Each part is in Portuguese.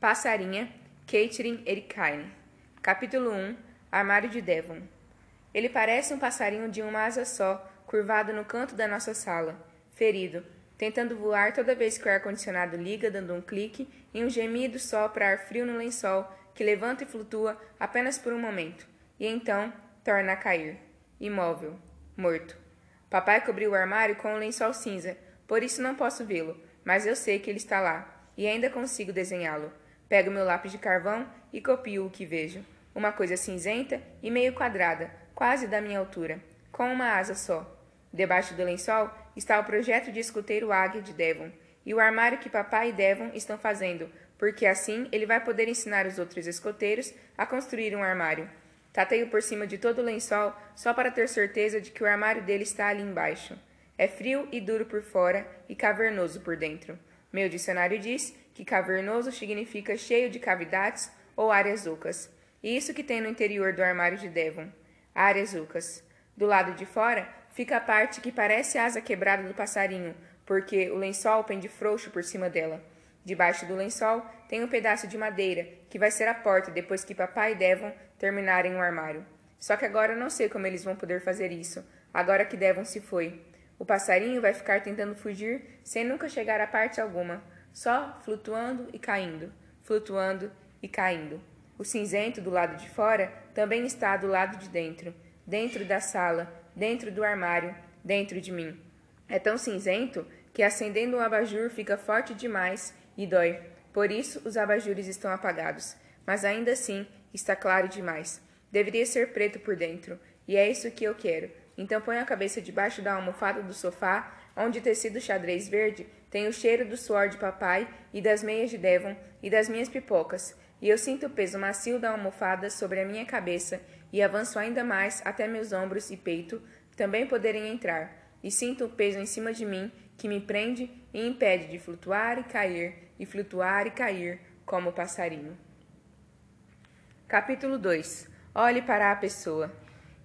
Passarinha, Caitlin Erikine. Capítulo 1 Armário de Devon. Ele parece um passarinho de uma asa só, curvado no canto da nossa sala, ferido, tentando voar toda vez que o ar-condicionado liga, dando um clique, e um gemido sopra ar frio no lençol, que levanta e flutua apenas por um momento, e então torna a cair, imóvel, morto. Papai cobriu o armário com um lençol cinza, por isso não posso vê-lo, mas eu sei que ele está lá, e ainda consigo desenhá-lo. Pego meu lápis de carvão e copio o que vejo. Uma coisa cinzenta e meio quadrada, quase da minha altura, com uma asa só. Debaixo do lençol está o projeto de escuteiro águia de Devon e o armário que papai e Devon estão fazendo, porque assim ele vai poder ensinar os outros escoteiros a construir um armário. Tateio por cima de todo o lençol só para ter certeza de que o armário dele está ali embaixo. É frio e duro por fora e cavernoso por dentro. Meu dicionário diz que cavernoso significa cheio de cavidades ou áreas ocas. E isso que tem no interior do armário de Devon. Áreas ocas. Do lado de fora fica a parte que parece asa quebrada do passarinho, porque o lençol pende frouxo por cima dela. Debaixo do lençol tem um pedaço de madeira, que vai ser a porta depois que papai e Devon terminarem o armário. Só que agora não sei como eles vão poder fazer isso, agora que Devon se foi. O passarinho vai ficar tentando fugir sem nunca chegar a parte alguma só flutuando e caindo, flutuando e caindo. O cinzento do lado de fora também está do lado de dentro, dentro da sala, dentro do armário, dentro de mim. É tão cinzento que acendendo um abajur fica forte demais e dói. Por isso os abajures estão apagados, mas ainda assim está claro demais. Deveria ser preto por dentro, e é isso que eu quero. Então ponho a cabeça debaixo da almofada do sofá, onde o tecido xadrez verde tem o cheiro do suor de papai e das meias de Devon e das minhas pipocas, e eu sinto o peso macio da almofada sobre a minha cabeça e avanço ainda mais até meus ombros e peito também poderem entrar, e sinto o peso em cima de mim que me prende e impede de flutuar e cair, e flutuar e cair, como o passarinho. Capítulo 2 Olhe para a pessoa.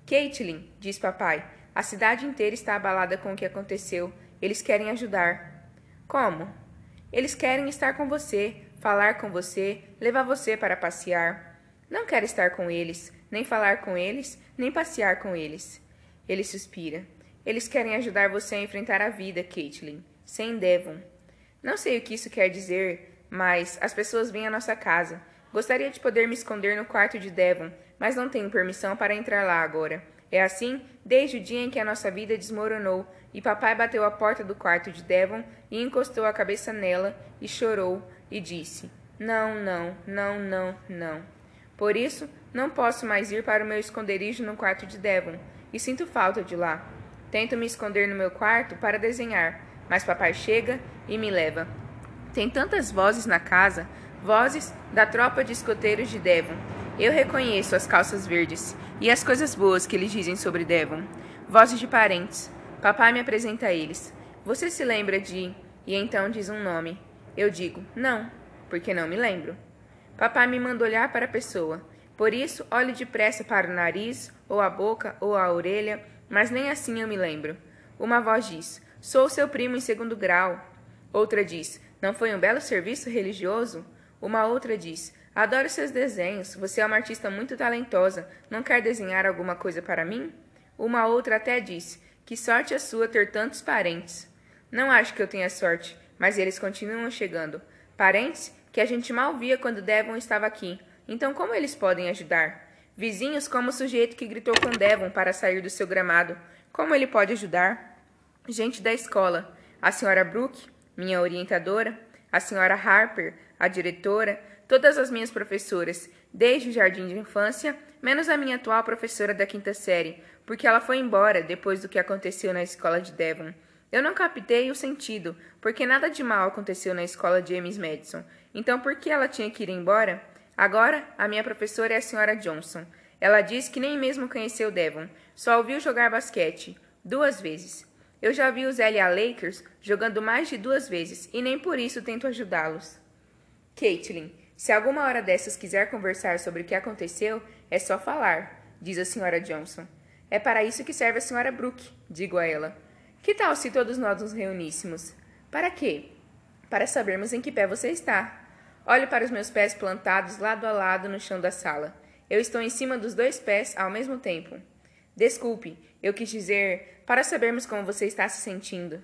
Caitlin, diz papai, a cidade inteira está abalada com o que aconteceu. Eles querem ajudar. Como? Eles querem estar com você, falar com você, levar você para passear. Não quero estar com eles, nem falar com eles, nem passear com eles. Ele suspira. Eles querem ajudar você a enfrentar a vida, Caitlin, sem Devon. Não sei o que isso quer dizer, mas as pessoas vêm à nossa casa. Gostaria de poder me esconder no quarto de Devon, mas não tenho permissão para entrar lá agora. É assim desde o dia em que a nossa vida desmoronou e papai bateu a porta do quarto de Devon e encostou a cabeça nela e chorou e disse: Não, não, não, não, não. Por isso, não posso mais ir para o meu esconderijo no quarto de Devon e sinto falta de lá. Tento me esconder no meu quarto para desenhar, mas papai chega e me leva. Tem tantas vozes na casa, vozes da tropa de escoteiros de Devon. Eu reconheço as calças verdes e as coisas boas que eles dizem sobre Devon. Vozes de parentes. Papai me apresenta a eles. Você se lembra de. E então diz um nome. Eu digo, não, porque não me lembro. Papai me manda olhar para a pessoa. Por isso, olho depressa para o nariz, ou a boca, ou a orelha, mas nem assim eu me lembro. Uma voz diz: Sou seu primo em segundo grau. Outra diz: Não foi um belo serviço religioso? Uma outra diz: Adoro seus desenhos. Você é uma artista muito talentosa. Não quer desenhar alguma coisa para mim? Uma outra até disse: Que sorte a sua ter tantos parentes. Não acho que eu tenha sorte, mas eles continuam chegando. Parentes que a gente mal via quando Devon estava aqui. Então, como eles podem ajudar? Vizinhos como o sujeito que gritou com Devon para sair do seu gramado. Como ele pode ajudar? Gente da escola. A senhora Brooke, minha orientadora. A senhora Harper, a diretora todas as minhas professoras, desde o jardim de infância, menos a minha atual professora da quinta série, porque ela foi embora depois do que aconteceu na escola de Devon. Eu não captei o sentido, porque nada de mal aconteceu na escola de James Madison. Então por que ela tinha que ir embora? Agora, a minha professora é a senhora Johnson. Ela diz que nem mesmo conheceu Devon, só ouviu jogar basquete, duas vezes. Eu já vi os LA Lakers jogando mais de duas vezes e nem por isso tento ajudá-los. Caitlin, se alguma hora dessas quiser conversar sobre o que aconteceu, é só falar, diz a senhora Johnson. É para isso que serve a senhora Brooke, digo a ela. Que tal se todos nós nos reuníssemos? Para quê? Para sabermos em que pé você está. Olho para os meus pés plantados lado a lado no chão da sala. Eu estou em cima dos dois pés ao mesmo tempo. Desculpe, eu quis dizer para sabermos como você está se sentindo.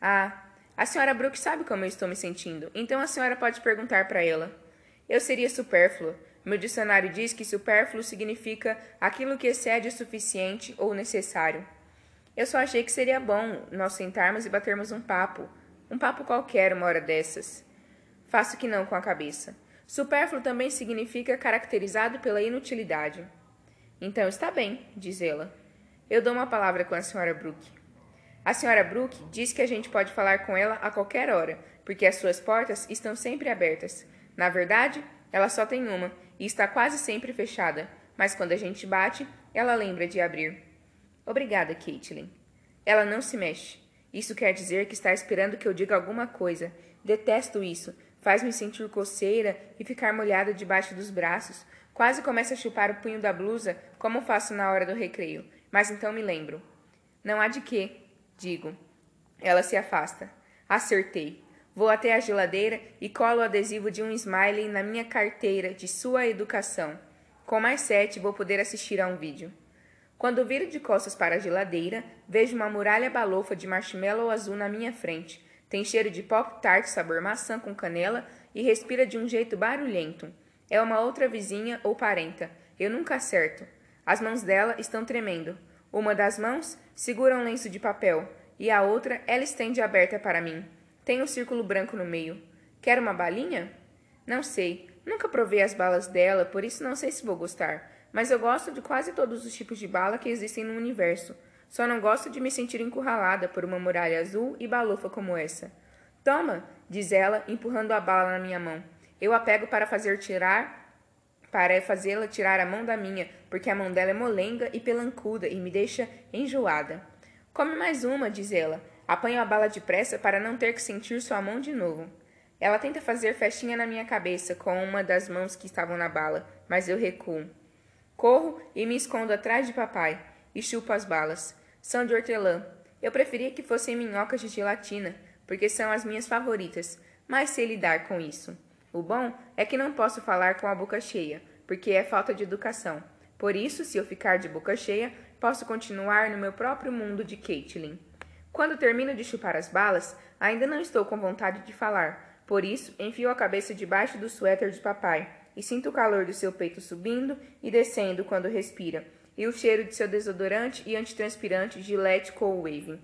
Ah, a senhora Brooke sabe como eu estou me sentindo, então a senhora pode perguntar para ela. Eu seria supérflua. Meu dicionário diz que supérfluo significa aquilo que excede o suficiente ou necessário. Eu só achei que seria bom nós sentarmos e batermos um papo. Um papo qualquer, uma hora dessas. Faço que não com a cabeça. Supérfluo também significa caracterizado pela inutilidade. Então está bem, diz ela. Eu dou uma palavra com a senhora Brooke. A senhora Brooke diz que a gente pode falar com ela a qualquer hora, porque as suas portas estão sempre abertas. Na verdade, ela só tem uma e está quase sempre fechada, mas quando a gente bate, ela lembra de abrir. Obrigada, Caitlin. Ela não se mexe. Isso quer dizer que está esperando que eu diga alguma coisa. Detesto isso. Faz-me sentir coceira e ficar molhada debaixo dos braços. Quase começo a chupar o punho da blusa, como faço na hora do recreio. Mas então me lembro. Não há de quê, digo. Ela se afasta. Acertei. Vou até a geladeira e colo o adesivo de um smiley na minha carteira de sua educação. Com mais sete, vou poder assistir a um vídeo. Quando viro de costas para a geladeira, vejo uma muralha balofa de marshmallow azul na minha frente. Tem cheiro de pop-tart sabor maçã com canela e respira de um jeito barulhento. É uma outra vizinha ou parenta. Eu nunca acerto. As mãos dela estão tremendo. Uma das mãos segura um lenço de papel e a outra ela estende aberta para mim. Tem um círculo branco no meio. Quer uma balinha? Não sei. Nunca provei as balas dela, por isso não sei se vou gostar. Mas eu gosto de quase todos os tipos de bala que existem no universo. Só não gosto de me sentir encurralada por uma muralha azul e balofa como essa. Toma, diz ela, empurrando a bala na minha mão. Eu a pego para fazer tirar para fazê-la tirar a mão da minha, porque a mão dela é molenga e pelancuda e me deixa enjoada. Come mais uma, diz ela. Apanho a bala depressa para não ter que sentir sua mão de novo. Ela tenta fazer festinha na minha cabeça com uma das mãos que estavam na bala, mas eu recuo. Corro e me escondo atrás de papai e chupo as balas. São de hortelã. Eu preferia que fossem minhocas de gelatina, porque são as minhas favoritas, mas sei lidar com isso. O bom é que não posso falar com a boca cheia, porque é falta de educação. Por isso, se eu ficar de boca cheia, posso continuar no meu próprio mundo de Caitlin. Quando termino de chupar as balas, ainda não estou com vontade de falar. Por isso, enfio a cabeça debaixo do suéter de papai e sinto o calor do seu peito subindo e descendo quando respira, e o cheiro de seu desodorante e antitranspirante Gillette Cool Waving.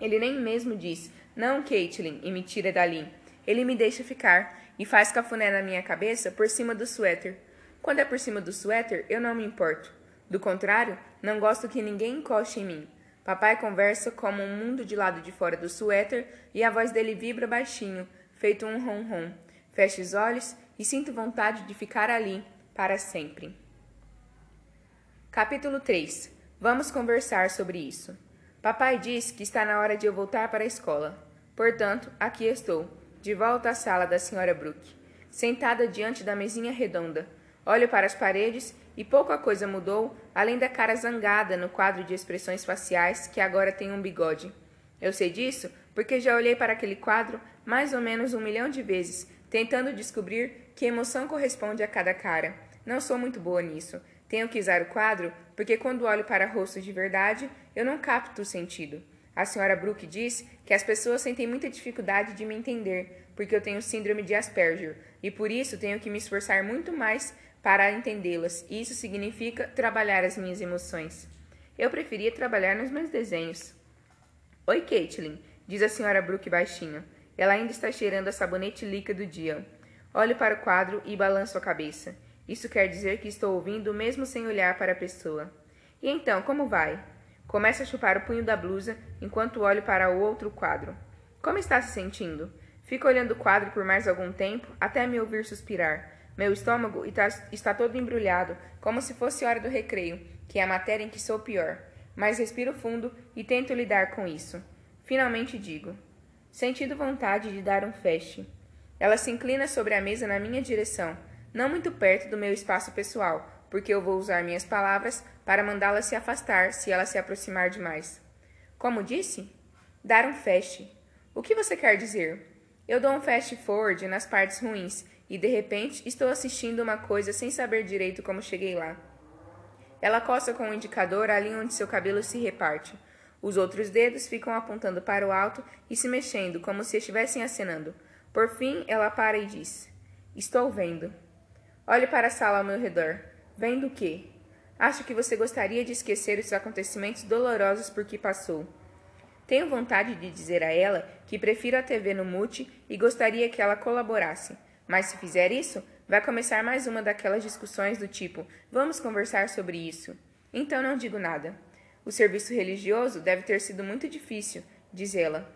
Ele nem mesmo diz, não, Caitlin, e me tira dali. Ele me deixa ficar e faz cafuné na minha cabeça por cima do suéter. Quando é por cima do suéter, eu não me importo. Do contrário, não gosto que ninguém encoste em mim. Papai conversa como um mundo de lado de fora do suéter e a voz dele vibra baixinho, feito um ronron. Fecho os olhos e sinto vontade de ficar ali para sempre. Capítulo 3 Vamos conversar sobre isso. Papai diz que está na hora de eu voltar para a escola. Portanto, aqui estou de volta à sala da senhora Brooke, sentada diante da mesinha redonda. Olho para as paredes e pouca coisa mudou, além da cara zangada no quadro de expressões faciais que agora tem um bigode. Eu sei disso porque já olhei para aquele quadro mais ou menos um milhão de vezes, tentando descobrir que emoção corresponde a cada cara. Não sou muito boa nisso. Tenho que usar o quadro porque quando olho para rostos de verdade, eu não capto o sentido. A senhora Brooke diz que as pessoas sentem muita dificuldade de me entender, porque eu tenho síndrome de Asperger, e por isso tenho que me esforçar muito mais para entendê-las, isso significa trabalhar as minhas emoções. Eu preferia trabalhar nos meus desenhos. Oi, Caitlin, diz a senhora Brooke baixinho. Ela ainda está cheirando a sabonete líquido do dia. Olho para o quadro e balanço a cabeça. Isso quer dizer que estou ouvindo mesmo sem olhar para a pessoa. E então, como vai? Começo a chupar o punho da blusa enquanto olho para o outro quadro. Como está se sentindo? Fico olhando o quadro por mais algum tempo até me ouvir suspirar. Meu estômago está todo embrulhado, como se fosse hora do recreio, que é a matéria em que sou pior. Mas respiro fundo e tento lidar com isso. Finalmente digo: Sentindo vontade de dar um feste. Ela se inclina sobre a mesa na minha direção, não muito perto do meu espaço pessoal, porque eu vou usar minhas palavras para mandá-la se afastar se ela se aproximar demais. Como disse? Dar um fast. O que você quer dizer? Eu dou um fast forward nas partes ruins e de repente estou assistindo uma coisa sem saber direito como cheguei lá. Ela coça com o indicador ali onde seu cabelo se reparte. Os outros dedos ficam apontando para o alto e se mexendo, como se estivessem acenando. Por fim, ela para e diz: Estou vendo. Olhe para a sala ao meu redor. Vendo o quê? Acho que você gostaria de esquecer os acontecimentos dolorosos por que passou. Tenho vontade de dizer a ela que prefiro a TV no mute e gostaria que ela colaborasse. Mas se fizer isso, vai começar mais uma daquelas discussões do tipo: vamos conversar sobre isso. Então não digo nada. O serviço religioso deve ter sido muito difícil, diz ela.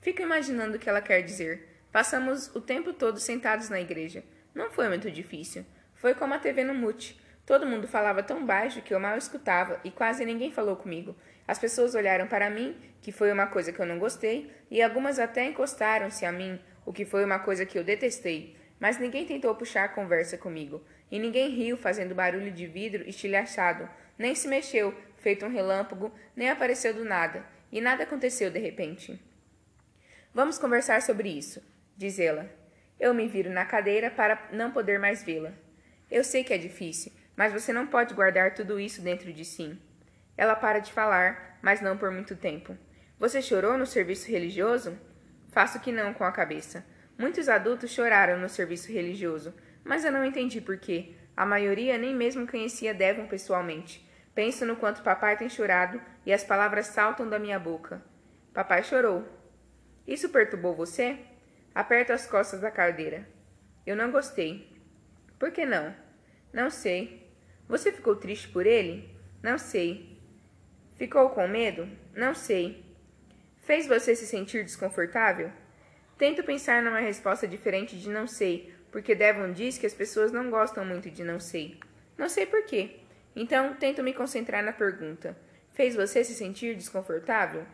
Fico imaginando o que ela quer dizer. Passamos o tempo todo sentados na igreja. Não foi muito difícil. Foi como a TV no mute. Todo mundo falava tão baixo que eu mal escutava e quase ninguém falou comigo. As pessoas olharam para mim, que foi uma coisa que eu não gostei, e algumas até encostaram-se a mim, o que foi uma coisa que eu detestei. Mas ninguém tentou puxar conversa comigo, e ninguém riu fazendo barulho de vidro estilhaçado, nem se mexeu, feito um relâmpago, nem apareceu do nada, e nada aconteceu de repente. Vamos conversar sobre isso, diz ela. Eu me viro na cadeira para não poder mais vê-la. Eu sei que é difícil, mas você não pode guardar tudo isso dentro de si. Ela para de falar, mas não por muito tempo. Você chorou no serviço religioso? Faço que não com a cabeça. Muitos adultos choraram no serviço religioso, mas eu não entendi por quê. A maioria nem mesmo conhecia Devon pessoalmente. Penso no quanto papai tem chorado e as palavras saltam da minha boca. Papai chorou. Isso perturbou você? Aperto as costas da cadeira. Eu não gostei. Por que não? Não sei. Você ficou triste por ele? Não sei. Ficou com medo? Não sei. Fez você se sentir desconfortável? Tento pensar numa resposta diferente de não sei, porque Devon diz que as pessoas não gostam muito de não sei. Não sei por quê. Então, tento me concentrar na pergunta. Fez você se sentir desconfortável?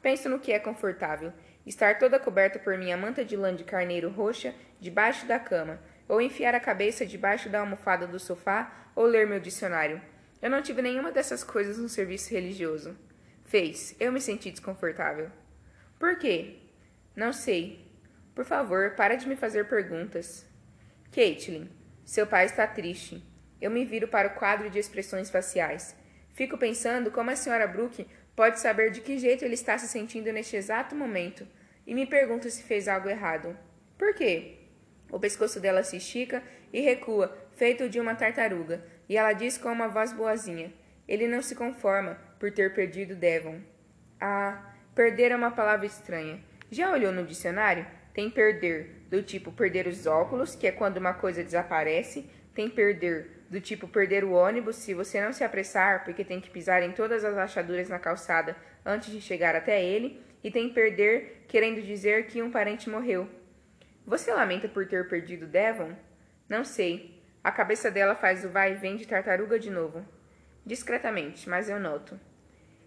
Penso no que é confortável. Estar toda coberta por minha manta de lã de carneiro roxa debaixo da cama, ou enfiar a cabeça debaixo da almofada do sofá, ou ler meu dicionário. Eu não tive nenhuma dessas coisas no serviço religioso. Fez. Eu me senti desconfortável. Por quê? Não sei. Por favor, para de me fazer perguntas. Caitlin, seu pai está triste. Eu me viro para o quadro de expressões faciais. Fico pensando como a senhora Brooke pode saber de que jeito ele está se sentindo neste exato momento e me pergunto se fez algo errado. Por quê? O pescoço dela se estica e recua, feito de uma tartaruga, e ela diz com uma voz boazinha: Ele não se conforma por ter perdido Devon. Ah, perder é uma palavra estranha. Já olhou no dicionário? Tem perder, do tipo perder os óculos, que é quando uma coisa desaparece. Tem perder, do tipo perder o ônibus se você não se apressar, porque tem que pisar em todas as rachaduras na calçada antes de chegar até ele. E tem perder, querendo dizer que um parente morreu. Você lamenta por ter perdido Devon? Não sei. A cabeça dela faz o vai e vem de tartaruga de novo. Discretamente, mas eu noto.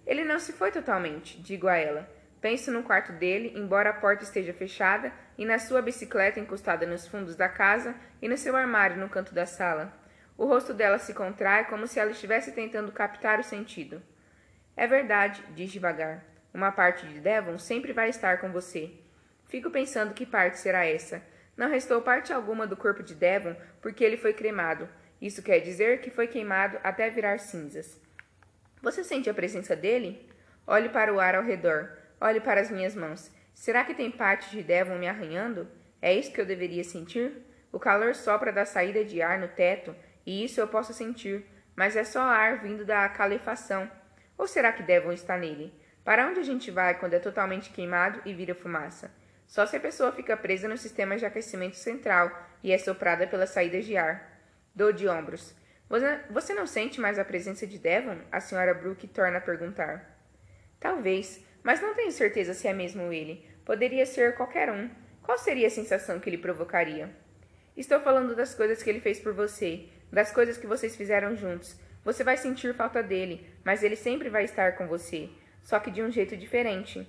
Ele não se foi totalmente, digo a ela. Penso no quarto dele, embora a porta esteja fechada, e na sua bicicleta encostada nos fundos da casa e no seu armário no canto da sala. O rosto dela se contrai como se ela estivesse tentando captar o sentido. É verdade, diz devagar. Uma parte de Devon sempre vai estar com você. Fico pensando que parte será essa. Não restou parte alguma do corpo de Devon porque ele foi cremado. Isso quer dizer que foi queimado até virar cinzas. Você sente a presença dele? Olhe para o ar ao redor. Olhe para as minhas mãos. Será que tem parte de Devon me arranhando? É isso que eu deveria sentir? O calor sopra da saída de ar no teto, e isso eu posso sentir, mas é só ar vindo da calefação. Ou será que Devon está nele? Para onde a gente vai quando é totalmente queimado e vira fumaça? Só se a pessoa fica presa no sistema de aquecimento central e é soprada pelas saídas de ar. Dou de ombros. Você não sente mais a presença de Devon? A senhora Brooke torna a perguntar. Talvez, mas não tenho certeza se é mesmo ele. Poderia ser qualquer um. Qual seria a sensação que ele provocaria? Estou falando das coisas que ele fez por você, das coisas que vocês fizeram juntos. Você vai sentir falta dele, mas ele sempre vai estar com você, só que de um jeito diferente.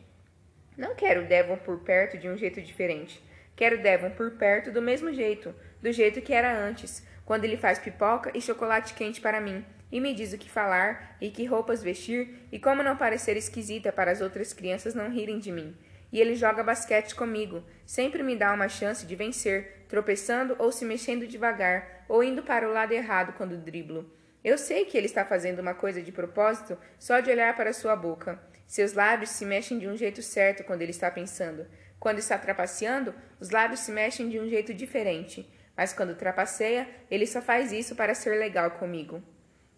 Não quero Devon por perto de um jeito diferente. Quero Devon por perto do mesmo jeito, do jeito que era antes, quando ele faz pipoca e chocolate quente para mim, e me diz o que falar e que roupas vestir e como não parecer esquisita para as outras crianças não rirem de mim. E ele joga basquete comigo, sempre me dá uma chance de vencer, tropeçando ou se mexendo devagar, ou indo para o lado errado quando driblo. Eu sei que ele está fazendo uma coisa de propósito só de olhar para sua boca. Seus lábios se mexem de um jeito certo quando ele está pensando. Quando está trapaceando, os lábios se mexem de um jeito diferente. Mas quando trapaceia, ele só faz isso para ser legal comigo.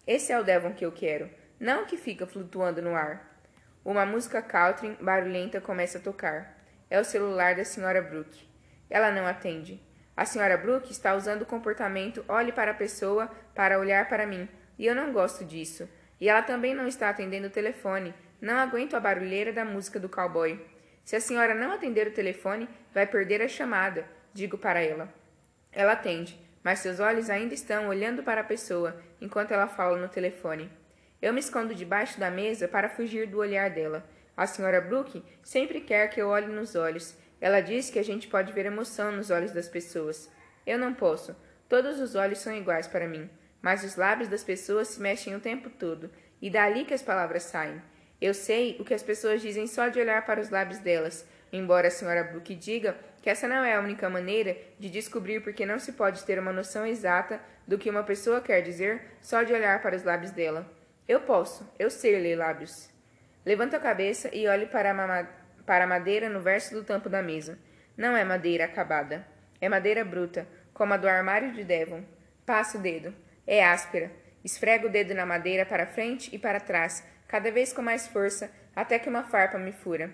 Esse é o Devon que eu quero, não o que fica flutuando no ar. Uma música country barulhenta começa a tocar. É o celular da senhora Brooke. Ela não atende. A senhora Brooke está usando o comportamento olhe para a pessoa para olhar para mim, e eu não gosto disso. E ela também não está atendendo o telefone. Não aguento a barulheira da música do cowboy. Se a senhora não atender o telefone, vai perder a chamada, digo para ela. Ela atende, mas seus olhos ainda estão olhando para a pessoa enquanto ela fala no telefone. Eu me escondo debaixo da mesa para fugir do olhar dela. A senhora Brooke sempre quer que eu olhe nos olhos. Ela diz que a gente pode ver emoção nos olhos das pessoas. Eu não posso. Todos os olhos são iguais para mim mas os lábios das pessoas se mexem o tempo todo, e dali que as palavras saem. Eu sei o que as pessoas dizem só de olhar para os lábios delas, embora a senhora Brooke diga que essa não é a única maneira de descobrir porque não se pode ter uma noção exata do que uma pessoa quer dizer só de olhar para os lábios dela. Eu posso, eu sei ler lábios. Levanto a cabeça e olho para a, para a madeira no verso do tampo da mesa. Não é madeira acabada. É madeira bruta, como a do armário de Devon. Passo o dedo. É áspera. Esfrego o dedo na madeira para frente e para trás, cada vez com mais força, até que uma farpa me fura.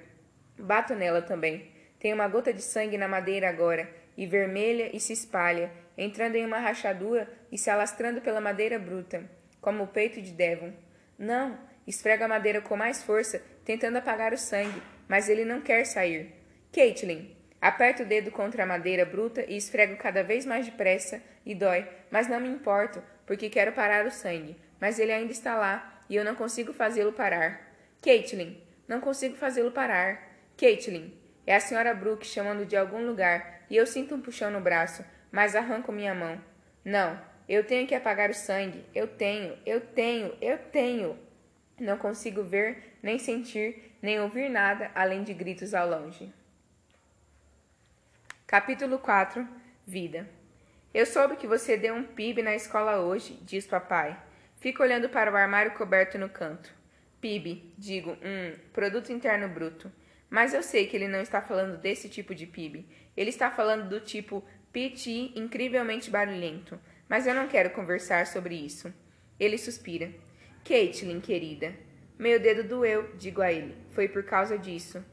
Bato nela também. Tem uma gota de sangue na madeira agora, e vermelha e se espalha, entrando em uma rachadura e se alastrando pela madeira bruta, como o peito de Devon. Não! Esfrego a madeira com mais força, tentando apagar o sangue, mas ele não quer sair. Caitlin! Aperto o dedo contra a madeira bruta e esfrego cada vez mais depressa, e dói, mas não me importo, porque quero parar o sangue, mas ele ainda está lá e eu não consigo fazê-lo parar. Caitlin, não consigo fazê-lo parar. Caitlin, é a senhora Brooke chamando de algum lugar e eu sinto um puxão no braço, mas arranco minha mão. Não, eu tenho que apagar o sangue. Eu tenho, eu tenho, eu tenho. Não consigo ver, nem sentir, nem ouvir nada além de gritos ao longe. Capítulo 4 Vida eu soube que você deu um PIB na escola hoje, diz papai. Fico olhando para o armário coberto no canto. PIB, digo, hum, Produto Interno Bruto. Mas eu sei que ele não está falando desse tipo de PIB. Ele está falando do tipo PTI incrivelmente barulhento. Mas eu não quero conversar sobre isso. Ele suspira. Caitlin, querida. Meu dedo doeu, digo a ele. Foi por causa disso.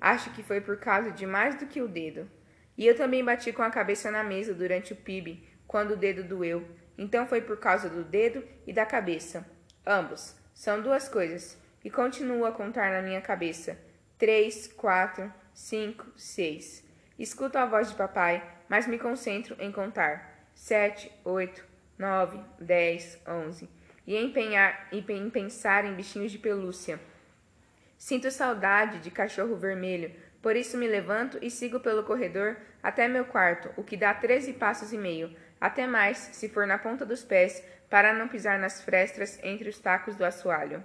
Acho que foi por causa de mais do que o dedo. E eu também bati com a cabeça na mesa durante o PIB, quando o dedo doeu. Então foi por causa do dedo e da cabeça. Ambos. São duas coisas. E continuo a contar na minha cabeça. Três, quatro, cinco, seis. Escuto a voz de papai, mas me concentro em contar. Sete, oito, nove, dez, onze. E empenhar, em pensar em bichinhos de pelúcia. Sinto saudade de cachorro vermelho, por isso me levanto e sigo pelo corredor até meu quarto, o que dá treze passos e meio, até mais, se for na ponta dos pés, para não pisar nas frestas entre os tacos do assoalho.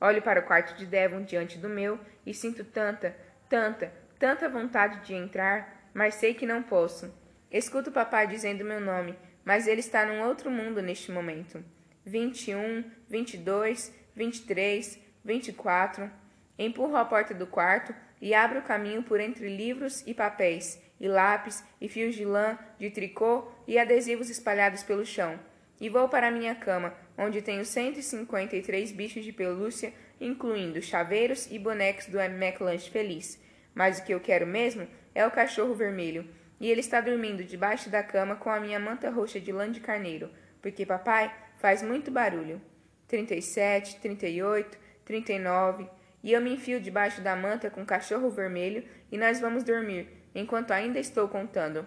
Olho para o quarto de Devon diante do meu e sinto tanta, tanta, tanta vontade de entrar, mas sei que não posso. Escuto o papai dizendo meu nome, mas ele está num outro mundo neste momento. Vinte e um, vinte e dois, vinte e três, vinte e quatro. Empurro a porta do quarto e abro o caminho por entre livros e papéis, e lápis, e fios de lã, de tricô e adesivos espalhados pelo chão. E vou para minha cama, onde tenho 153 bichos de pelúcia, incluindo chaveiros e bonecos do McLanche Feliz. Mas o que eu quero mesmo é o cachorro vermelho, e ele está dormindo debaixo da cama com a minha manta roxa de lã de carneiro, porque papai faz muito barulho. 37, 38, 39, e eu me enfio debaixo da manta com o cachorro vermelho e nós vamos dormir, enquanto ainda estou contando.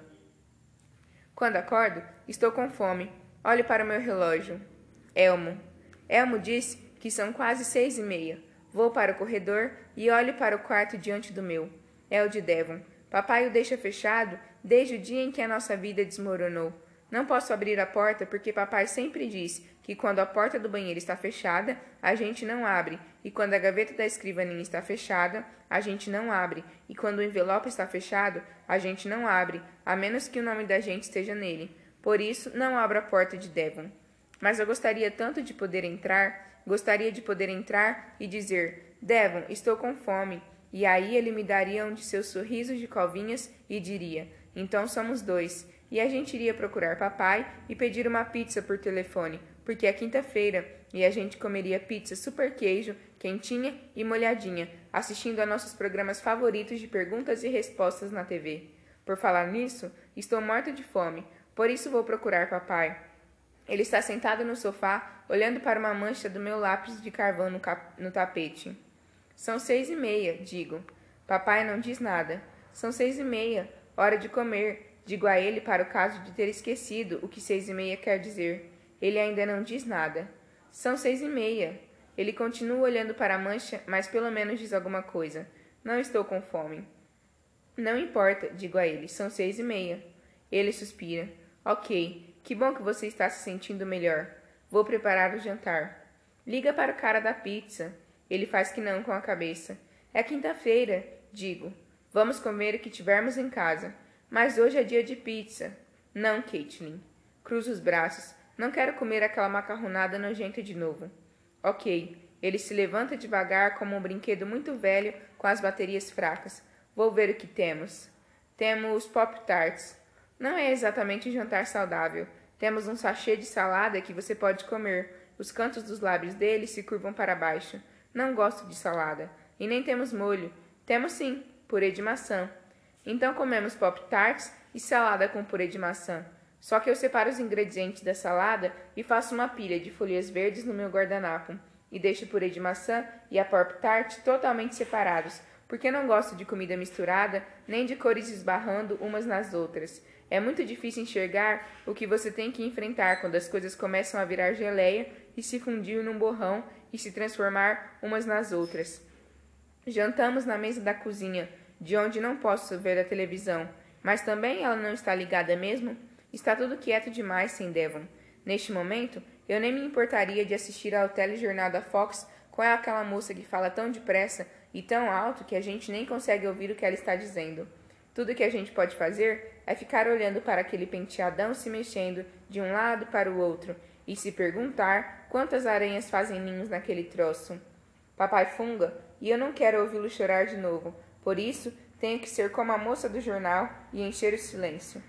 Quando acordo, estou com fome. Olho para o meu relógio. Elmo. Elmo diz que são quase seis e meia. Vou para o corredor e olho para o quarto diante do meu. É o de Devon. Papai o deixa fechado desde o dia em que a nossa vida desmoronou. Não posso abrir a porta porque papai sempre diz que quando a porta do banheiro está fechada, a gente não abre, e quando a gaveta da escrivaninha está fechada, a gente não abre, e quando o envelope está fechado, a gente não abre, a menos que o nome da gente esteja nele. Por isso, não abro a porta de Devon. Mas eu gostaria tanto de poder entrar, gostaria de poder entrar e dizer: Devon, estou com fome. E aí ele me daria um de seus sorrisos de covinhas e diria: Então somos dois. E a gente iria procurar papai e pedir uma pizza por telefone, porque é quinta-feira e a gente comeria pizza super queijo, quentinha e molhadinha, assistindo a nossos programas favoritos de perguntas e respostas na TV. Por falar nisso, estou morta de fome, por isso vou procurar papai. Ele está sentado no sofá, olhando para uma mancha do meu lápis de carvão no, no tapete. São seis e meia, digo. Papai não diz nada. São seis e meia, hora de comer. Digo a ele para o caso de ter esquecido o que seis e meia quer dizer. Ele ainda não diz nada. São seis e meia. Ele continua olhando para a mancha, mas pelo menos diz alguma coisa. Não estou com fome. Não importa, digo a ele. São seis e meia. Ele suspira. Ok, que bom que você está se sentindo melhor. Vou preparar o jantar. Liga para o cara da pizza. Ele faz que não com a cabeça. É quinta-feira, digo. Vamos comer o que tivermos em casa. Mas hoje é dia de pizza. Não, Caitlin. Cruza os braços. Não quero comer aquela macarronada nojenta de novo. Ok. Ele se levanta devagar como um brinquedo muito velho com as baterias fracas. Vou ver o que temos. Temos Pop-Tarts. Não é exatamente um jantar saudável. Temos um sachê de salada que você pode comer. Os cantos dos lábios dele se curvam para baixo. Não gosto de salada. E nem temos molho. Temos sim, purê de maçã. Então comemos pop-tarts e salada com purê de maçã. Só que eu separo os ingredientes da salada e faço uma pilha de folhas verdes no meu guardanapo e deixo o purê de maçã e a pop-tart totalmente separados, porque não gosto de comida misturada nem de cores esbarrando umas nas outras. É muito difícil enxergar o que você tem que enfrentar quando as coisas começam a virar geleia e se fundir num borrão e se transformar umas nas outras. Jantamos na mesa da cozinha, de onde não posso ver a televisão, mas também ela não está ligada mesmo? Está tudo quieto demais sem Devon. Neste momento, eu nem me importaria de assistir ao telejornal da Fox com aquela moça que fala tão depressa e tão alto que a gente nem consegue ouvir o que ela está dizendo. Tudo que a gente pode fazer é ficar olhando para aquele penteadão se mexendo de um lado para o outro e se perguntar quantas aranhas fazem ninhos naquele troço. Papai funga e eu não quero ouvi-lo chorar de novo, por isso, tenho que ser como a moça do jornal e encher o silêncio.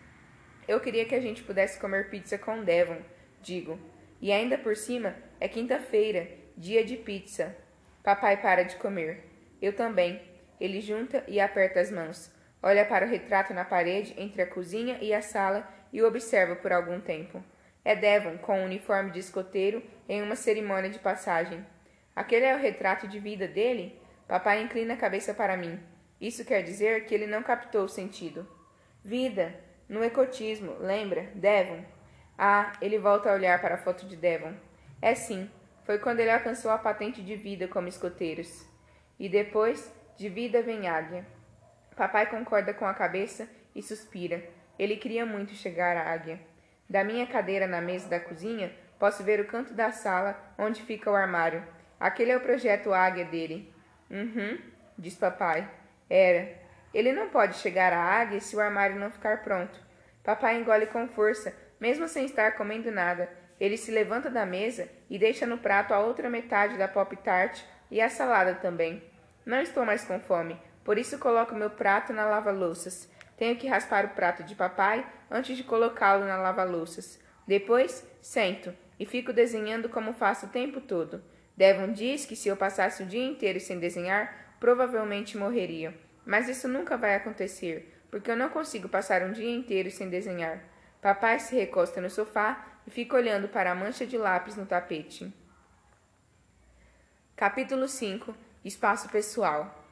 Eu queria que a gente pudesse comer pizza com Devon, digo. E ainda por cima, é quinta-feira, dia de pizza. Papai para de comer. Eu também. Ele junta e aperta as mãos. Olha para o retrato na parede entre a cozinha e a sala e o observa por algum tempo. É Devon com um uniforme de escoteiro em uma cerimônia de passagem. Aquele é o retrato de vida dele? Papai inclina a cabeça para mim. Isso quer dizer que ele não captou o sentido. Vida, no ecotismo, lembra? Devon. Ah, ele volta a olhar para a foto de Devon. É sim, foi quando ele alcançou a patente de vida como escoteiros. E depois, de vida vem águia. Papai concorda com a cabeça e suspira. Ele queria muito chegar à águia. Da minha cadeira na mesa da cozinha, posso ver o canto da sala onde fica o armário. Aquele é o projeto águia dele. Uhum, diz papai. Era. Ele não pode chegar à águia se o armário não ficar pronto. Papai engole com força, mesmo sem estar comendo nada. Ele se levanta da mesa e deixa no prato a outra metade da pop tart e a salada também. Não estou mais com fome, por isso coloco meu prato na lava-louças. Tenho que raspar o prato de papai antes de colocá-lo na lava-louças. Depois, sento e fico desenhando como faço o tempo todo. Devon diz que se eu passasse o dia inteiro sem desenhar, provavelmente morreria. Mas isso nunca vai acontecer, porque eu não consigo passar um dia inteiro sem desenhar. Papai se recosta no sofá e fica olhando para a mancha de lápis no tapete. Capítulo 5 Espaço Pessoal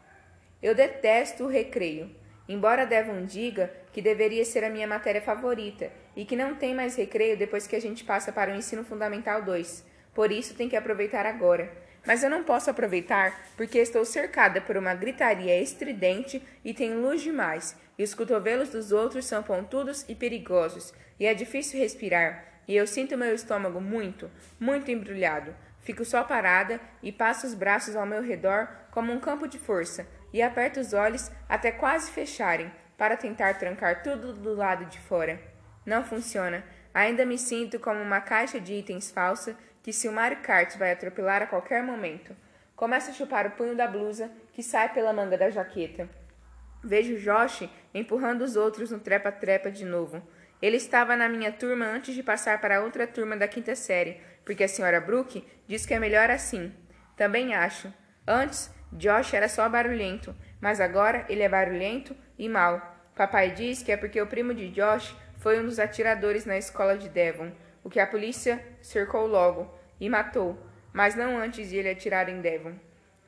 Eu detesto o recreio. Embora Devon diga que deveria ser a minha matéria favorita e que não tem mais recreio depois que a gente passa para o ensino fundamental 2. Por isso tem que aproveitar agora. Mas eu não posso aproveitar porque estou cercada por uma gritaria estridente e tem luz demais, e os cotovelos dos outros são pontudos e perigosos, e é difícil respirar, e eu sinto meu estômago muito, muito embrulhado. Fico só parada e passo os braços ao meu redor como um campo de força, e aperto os olhos até quase fecharem, para tentar trancar tudo do lado de fora. Não funciona. Ainda me sinto como uma caixa de itens falsa que Silmar Kart vai atropelar a qualquer momento. Começo a chupar o punho da blusa que sai pela manga da jaqueta. Vejo Josh empurrando os outros no trepa-trepa de novo. Ele estava na minha turma antes de passar para outra turma da quinta série, porque a senhora Brooke diz que é melhor assim. Também acho. Antes, Josh era só barulhento, mas agora ele é barulhento e mau. Papai diz que é porque o primo de Josh foi um dos atiradores na escola de Devon, o que a polícia cercou logo e matou, mas não antes de ele atirar em Devon.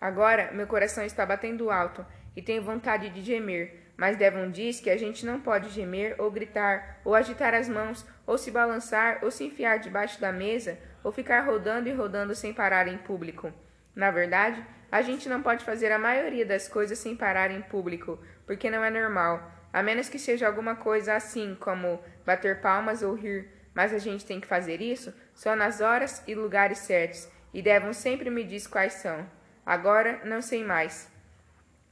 Agora meu coração está batendo alto e tenho vontade de gemer, mas Devon diz que a gente não pode gemer ou gritar, ou agitar as mãos, ou se balançar, ou se enfiar debaixo da mesa, ou ficar rodando e rodando sem parar em público. Na verdade, a gente não pode fazer a maioria das coisas sem parar em público, porque não é normal, a menos que seja alguma coisa assim, como bater palmas ou rir, mas a gente tem que fazer isso só nas horas e lugares certos, e Devon sempre me diz quais são. Agora não sei mais.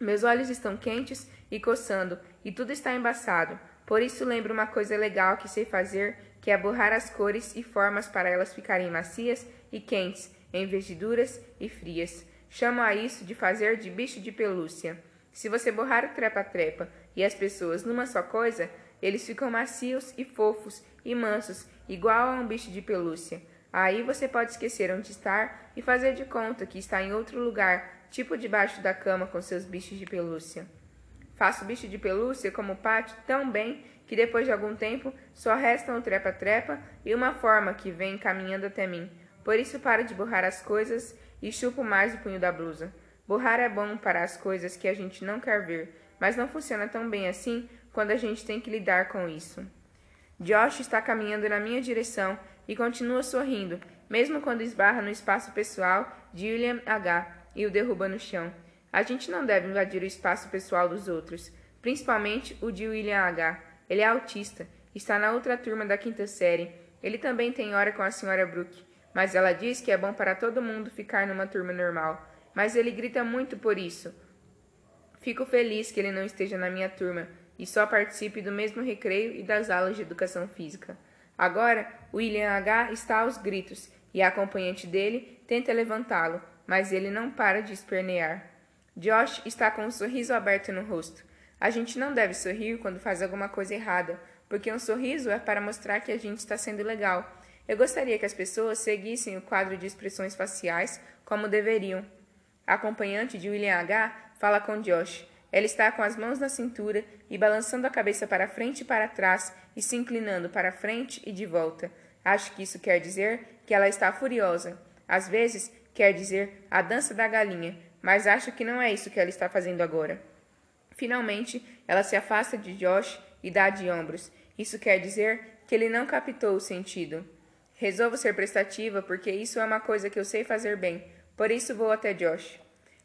Meus olhos estão quentes e coçando, e tudo está embaçado. Por isso lembro uma coisa legal que sei fazer, que é borrar as cores e formas para elas ficarem macias e quentes, em vez de duras e frias. Chamo a isso de fazer de bicho de pelúcia. Se você borrar o trepa-trepa e as pessoas numa só coisa, eles ficam macios e fofos e mansos, igual a um bicho de pelúcia. Aí você pode esquecer onde estar e fazer de conta que está em outro lugar, tipo debaixo da cama com seus bichos de pelúcia. Faço bicho de pelúcia como pátio tão bem que depois de algum tempo só restam o trepa-trepa e uma forma que vem caminhando até mim. Por isso paro de borrar as coisas e chupo mais o punho da blusa. Borrar é bom para as coisas que a gente não quer ver, mas não funciona tão bem assim quando a gente tem que lidar com isso. Josh está caminhando na minha direção e continua sorrindo, mesmo quando esbarra no espaço pessoal de William H e o derruba no chão. A gente não deve invadir o espaço pessoal dos outros, principalmente o de William H. Ele é autista, está na outra turma da quinta série. Ele também tem hora com a senhora Brooke, mas ela diz que é bom para todo mundo ficar numa turma normal. Mas ele grita muito por isso. Fico feliz que ele não esteja na minha turma e só participe do mesmo recreio e das aulas de educação física. Agora, William H. está aos gritos e a acompanhante dele tenta levantá-lo, mas ele não para de espernear. Josh está com um sorriso aberto no rosto. A gente não deve sorrir quando faz alguma coisa errada, porque um sorriso é para mostrar que a gente está sendo legal. Eu gostaria que as pessoas seguissem o quadro de expressões faciais como deveriam. A acompanhante de William H. fala com Josh. Ela está com as mãos na cintura e balançando a cabeça para frente e para trás e se inclinando para frente e de volta. Acho que isso quer dizer que ela está furiosa. Às vezes, quer dizer a dança da galinha, mas acho que não é isso que ela está fazendo agora. Finalmente, ela se afasta de Josh e dá de ombros. Isso quer dizer que ele não captou o sentido. Resolvo ser prestativa porque isso é uma coisa que eu sei fazer bem. Por isso vou até Josh.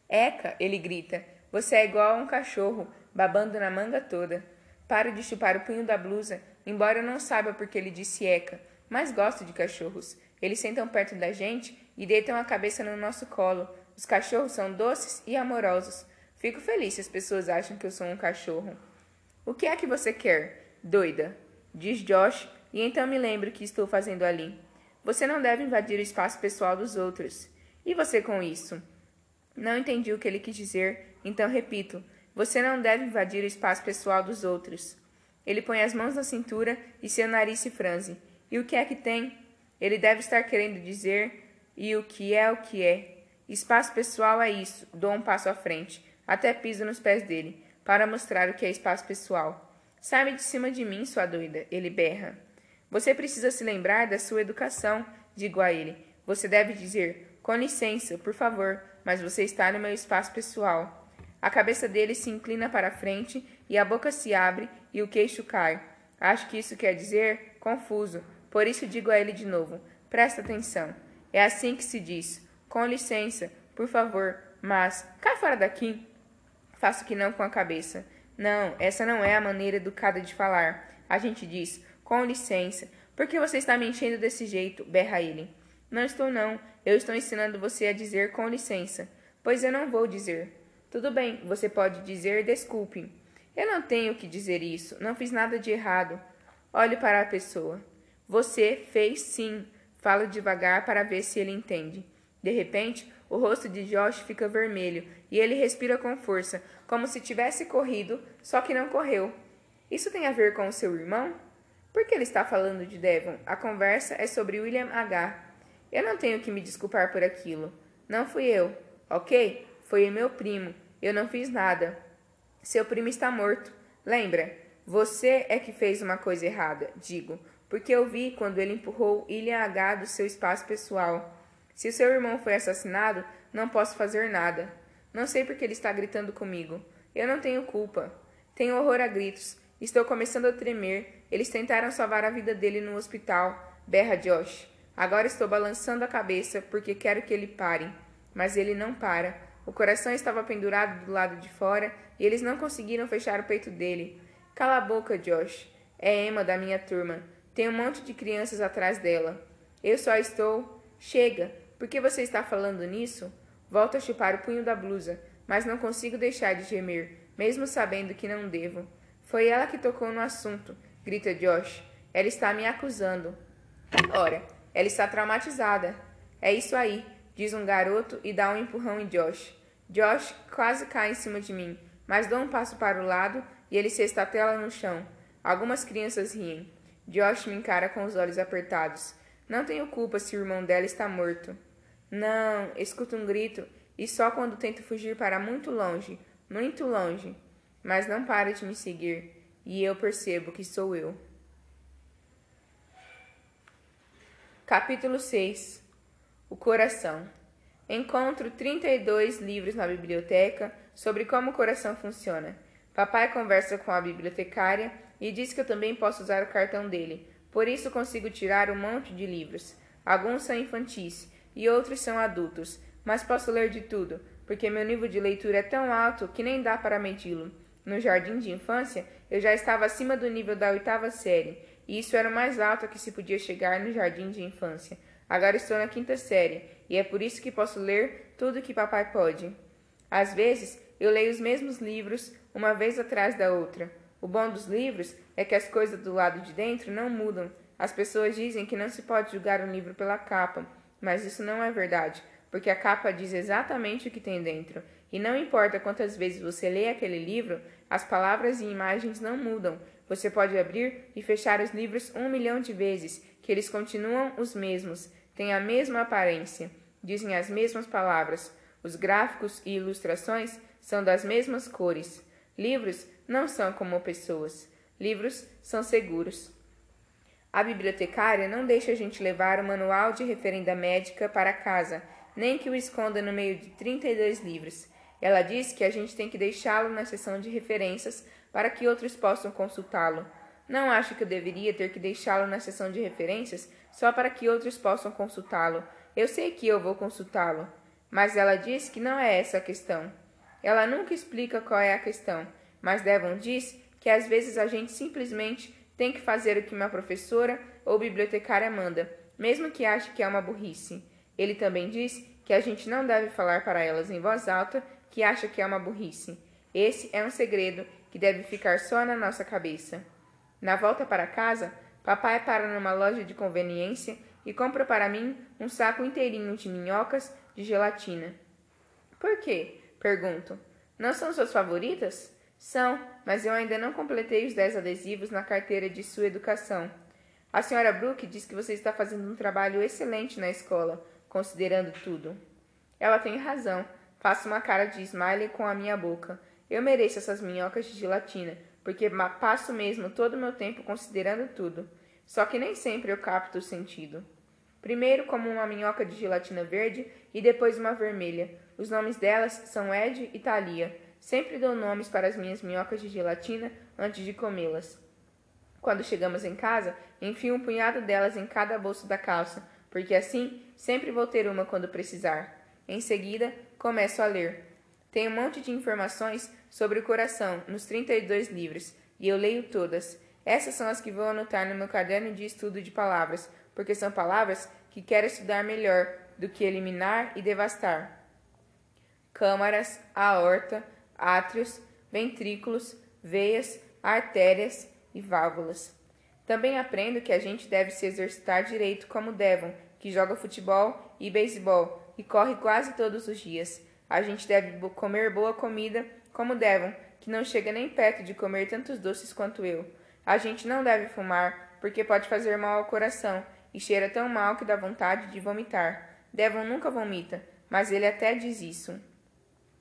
Eca, ele grita. Você é igual a um cachorro, babando na manga toda. Paro de chupar o punho da blusa, embora eu não saiba porque ele disse Eca, mas gosto de cachorros. Eles sentam perto da gente e deitam a cabeça no nosso colo. Os cachorros são doces e amorosos. Fico feliz se as pessoas acham que eu sou um cachorro. O que é que você quer, doida? Diz Josh, e então me lembro que estou fazendo ali. Você não deve invadir o espaço pessoal dos outros. E você com isso? Não entendi o que ele quis dizer, então repito: você não deve invadir o espaço pessoal dos outros. Ele põe as mãos na cintura e seu nariz se franze. E o que é que tem? Ele deve estar querendo dizer e o que é o que é. Espaço pessoal é isso. Dou um passo à frente. Até piso nos pés dele, para mostrar o que é espaço pessoal. Sai de cima de mim, sua doida, ele berra. Você precisa se lembrar da sua educação, digo a ele. Você deve dizer, com licença, por favor, mas você está no meu espaço pessoal. A cabeça dele se inclina para a frente e a boca se abre e o queixo cai. Acho que isso quer dizer confuso, por isso digo a ele de novo: presta atenção. É assim que se diz. Com licença, por favor, mas cai fora daqui. Faço que não com a cabeça. Não, essa não é a maneira educada de falar. A gente diz, com licença. Por que você está me enchendo desse jeito? berra ele. Não estou não. Eu estou ensinando você a dizer com licença. Pois eu não vou dizer. Tudo bem, você pode dizer desculpe. Eu não tenho que dizer isso. Não fiz nada de errado. Olhe para a pessoa. Você fez sim. Fala devagar para ver se ele entende. De repente, o rosto de Josh fica vermelho e ele respira com força, como se tivesse corrido, só que não correu. Isso tem a ver com o seu irmão? Por que ele está falando de Devon? A conversa é sobre William H. Eu não tenho que me desculpar por aquilo. Não fui eu, ok? Foi meu primo. Eu não fiz nada. Seu primo está morto. Lembra? Você é que fez uma coisa errada, digo, porque eu vi quando ele empurrou William H. do seu espaço pessoal. Se o seu irmão foi assassinado, não posso fazer nada. Não sei porque ele está gritando comigo. Eu não tenho culpa. Tenho horror a gritos. Estou começando a tremer. Eles tentaram salvar a vida dele no hospital. Berra Josh. Agora estou balançando a cabeça porque quero que ele pare. Mas ele não para. O coração estava pendurado do lado de fora e eles não conseguiram fechar o peito dele. Cala a boca, Josh. É Emma da minha turma. Tem um monte de crianças atrás dela. Eu só estou. Chega! Por que você está falando nisso? Volto a chupar o punho da blusa, mas não consigo deixar de gemer, mesmo sabendo que não devo. Foi ela que tocou no assunto, grita Josh. Ela está me acusando. Ora, ela está traumatizada. É isso aí, diz um garoto e dá um empurrão em Josh. Josh quase cai em cima de mim, mas dou um passo para o lado e ele se estatela no chão. Algumas crianças riem. Josh me encara com os olhos apertados. Não tenho culpa se o irmão dela está morto. Não, escuto um grito, e só quando tento fugir para muito longe, muito longe. Mas não para de me seguir, e eu percebo que sou eu. Capítulo 6 O Coração Encontro 32 livros na biblioteca sobre como o coração funciona. Papai conversa com a bibliotecária e diz que eu também posso usar o cartão dele, por isso consigo tirar um monte de livros. Alguns são infantis, e outros são adultos, mas posso ler de tudo, porque meu nível de leitura é tão alto que nem dá para medi-lo. No jardim de infância, eu já estava acima do nível da oitava série, e isso era o mais alto que se podia chegar no jardim de infância. Agora estou na quinta série, e é por isso que posso ler tudo que papai pode. Às vezes, eu leio os mesmos livros, uma vez atrás da outra. O bom dos livros é que as coisas do lado de dentro não mudam. As pessoas dizem que não se pode julgar um livro pela capa, mas isso não é verdade, porque a capa diz exatamente o que tem dentro. E não importa quantas vezes você lê aquele livro, as palavras e imagens não mudam. Você pode abrir e fechar os livros um milhão de vezes, que eles continuam os mesmos, têm a mesma aparência, dizem as mesmas palavras. Os gráficos e ilustrações são das mesmas cores. Livros não são como pessoas. Livros são seguros. A bibliotecária não deixa a gente levar o manual de referenda médica para casa, nem que o esconda no meio de 32 livros. Ela diz que a gente tem que deixá-lo na seção de referências para que outros possam consultá-lo. Não acho que eu deveria ter que deixá-lo na seção de referências só para que outros possam consultá-lo. Eu sei que eu vou consultá-lo. Mas ela diz que não é essa a questão. Ela nunca explica qual é a questão, mas Devon diz que às vezes a gente simplesmente tem que fazer o que uma professora ou bibliotecária manda, mesmo que ache que é uma burrice. Ele também diz que a gente não deve falar para elas em voz alta que acha que é uma burrice. Esse é um segredo que deve ficar só na nossa cabeça. Na volta para casa, papai para numa loja de conveniência e compra para mim um saco inteirinho de minhocas de gelatina. Por quê? Pergunto. Não são suas favoritas? São, mas eu ainda não completei os dez adesivos na carteira de sua educação. A senhora Brooke diz que você está fazendo um trabalho excelente na escola, considerando tudo. Ela tem razão. Faço uma cara de smiley com a minha boca. Eu mereço essas minhocas de gelatina, porque passo mesmo todo o meu tempo considerando tudo. Só que nem sempre eu capto o sentido. Primeiro como uma minhoca de gelatina verde e depois uma vermelha. Os nomes delas são Ed e Thalia. Sempre dou nomes para as minhas minhocas de gelatina antes de comê-las. Quando chegamos em casa, enfio um punhado delas em cada bolso da calça, porque assim sempre vou ter uma quando precisar. Em seguida, começo a ler. Tem um monte de informações sobre o coração nos 32 livros, e eu leio todas. Essas são as que vou anotar no meu caderno de estudo de palavras, porque são palavras que quero estudar melhor do que eliminar e devastar. Câmaras, aorta, átrios, ventrículos, veias, artérias e válvulas. Também aprendo que a gente deve se exercitar direito como Devon, que joga futebol e beisebol e corre quase todos os dias. A gente deve comer boa comida como Devon, que não chega nem perto de comer tantos doces quanto eu. A gente não deve fumar, porque pode fazer mal ao coração e cheira tão mal que dá vontade de vomitar. Devon nunca vomita, mas ele até diz isso.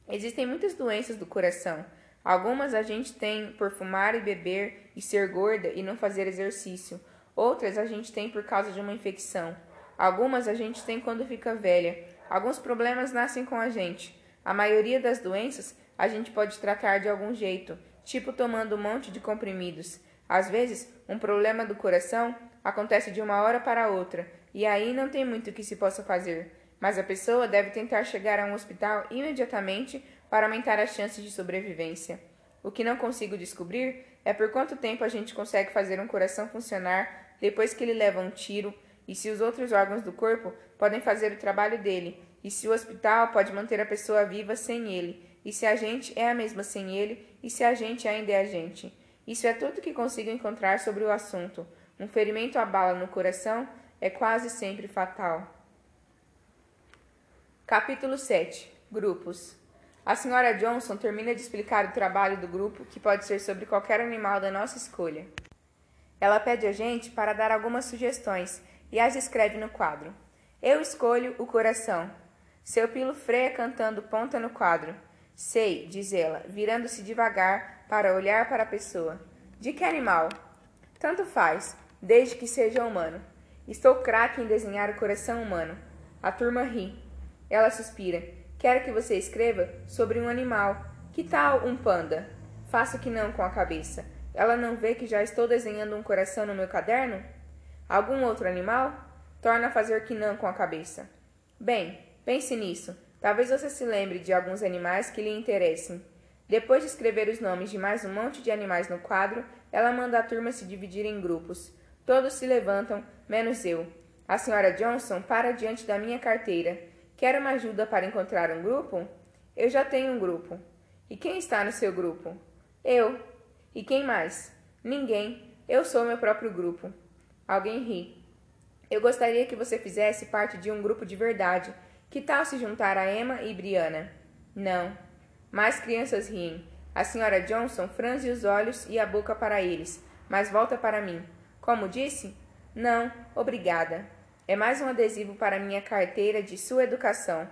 Existem muitas doenças do coração. Algumas a gente tem por fumar e beber e ser gorda e não fazer exercício. Outras a gente tem por causa de uma infecção. Algumas a gente tem quando fica velha. Alguns problemas nascem com a gente. A maioria das doenças a gente pode tratar de algum jeito, tipo tomando um monte de comprimidos. Às vezes, um problema do coração acontece de uma hora para outra, e aí não tem muito que se possa fazer. Mas a pessoa deve tentar chegar a um hospital imediatamente para aumentar as chances de sobrevivência. O que não consigo descobrir é por quanto tempo a gente consegue fazer um coração funcionar depois que ele leva um tiro, e se os outros órgãos do corpo podem fazer o trabalho dele, e se o hospital pode manter a pessoa viva sem ele, e se a gente é a mesma sem ele, e se a gente ainda é a gente. Isso é tudo que consigo encontrar sobre o assunto. Um ferimento à bala no coração é quase sempre fatal. Capítulo 7 Grupos a senhora Johnson termina de explicar o trabalho do grupo, que pode ser sobre qualquer animal da nossa escolha. Ela pede a gente para dar algumas sugestões e as escreve no quadro. Eu escolho o coração. Seu pilo freia cantando ponta no quadro. Sei, diz ela, virando-se devagar para olhar para a pessoa. De que animal? Tanto faz, desde que seja humano. Estou craque em desenhar o coração humano. A turma ri. Ela suspira. Quero que você escreva sobre um animal. Que tal um panda? Faço que não com a cabeça. Ela não vê que já estou desenhando um coração no meu caderno? Algum outro animal? Torna a fazer que não com a cabeça. Bem, pense nisso. Talvez você se lembre de alguns animais que lhe interessem. Depois de escrever os nomes de mais um monte de animais no quadro, ela manda a turma se dividir em grupos. Todos se levantam, menos eu. A senhora Johnson para diante da minha carteira. Quer uma ajuda para encontrar um grupo? Eu já tenho um grupo. E quem está no seu grupo? Eu. E quem mais? Ninguém. Eu sou meu próprio grupo. Alguém ri. Eu gostaria que você fizesse parte de um grupo de verdade. Que tal se juntar a Emma e Brianna? Não. Mais crianças riem. A senhora Johnson franze os olhos e a boca para eles, mas volta para mim. Como disse? Não, obrigada. É mais um adesivo para minha carteira de sua educação.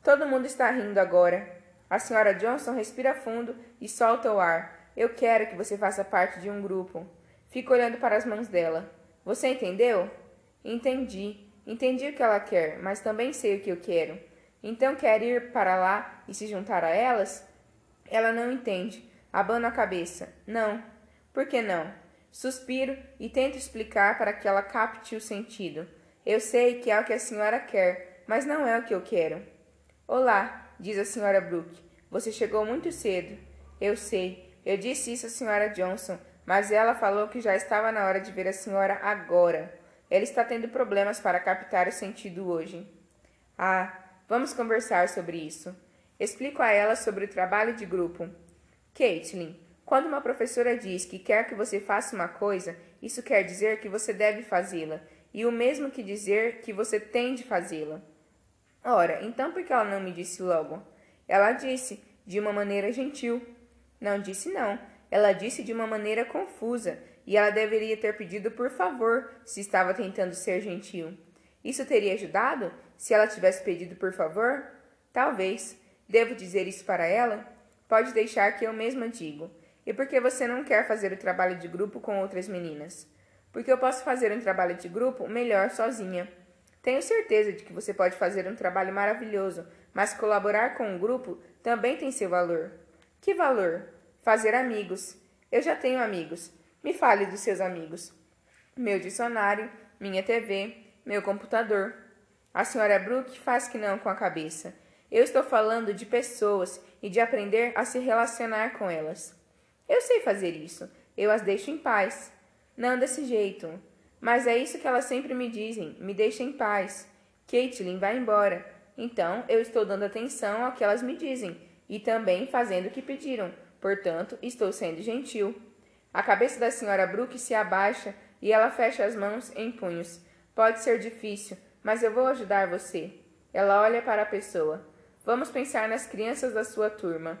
Todo mundo está rindo agora. A senhora Johnson respira fundo e solta o ar. Eu quero que você faça parte de um grupo. Fico olhando para as mãos dela. Você entendeu? Entendi. Entendi o que ela quer, mas também sei o que eu quero. Então quer ir para lá e se juntar a elas? Ela não entende. Abano a cabeça. Não. Por que não? Suspiro e tento explicar para que ela capte o sentido. Eu sei que é o que a senhora quer, mas não é o que eu quero. Olá, diz a senhora Brooke. Você chegou muito cedo. Eu sei. Eu disse isso à senhora Johnson, mas ela falou que já estava na hora de ver a senhora agora. Ela está tendo problemas para captar o sentido hoje. Ah, vamos conversar sobre isso. Explico a ela sobre o trabalho de grupo. Caitlin, quando uma professora diz que quer que você faça uma coisa, isso quer dizer que você deve fazê-la, e o mesmo que dizer que você tem de fazê-la. Ora, então por que ela não me disse logo? Ela disse, de uma maneira gentil. Não disse não. Ela disse de uma maneira confusa, e ela deveria ter pedido por favor se estava tentando ser gentil. Isso teria ajudado se ela tivesse pedido por favor? Talvez. Devo dizer isso para ela? Pode deixar que eu mesma digo. E por que você não quer fazer o trabalho de grupo com outras meninas? Porque eu posso fazer um trabalho de grupo melhor sozinha. Tenho certeza de que você pode fazer um trabalho maravilhoso, mas colaborar com um grupo também tem seu valor. Que valor? Fazer amigos. Eu já tenho amigos. Me fale dos seus amigos. Meu dicionário, minha TV, meu computador. A senhora Brooke faz que não com a cabeça. Eu estou falando de pessoas e de aprender a se relacionar com elas. Eu sei fazer isso. Eu as deixo em paz. Não desse jeito. Mas é isso que elas sempre me dizem. Me deixa em paz. Caitlin vai embora. Então, eu estou dando atenção ao que elas me dizem e também fazendo o que pediram. Portanto, estou sendo gentil. A cabeça da senhora Brooke se abaixa e ela fecha as mãos em punhos. Pode ser difícil, mas eu vou ajudar você. Ela olha para a pessoa. Vamos pensar nas crianças da sua turma.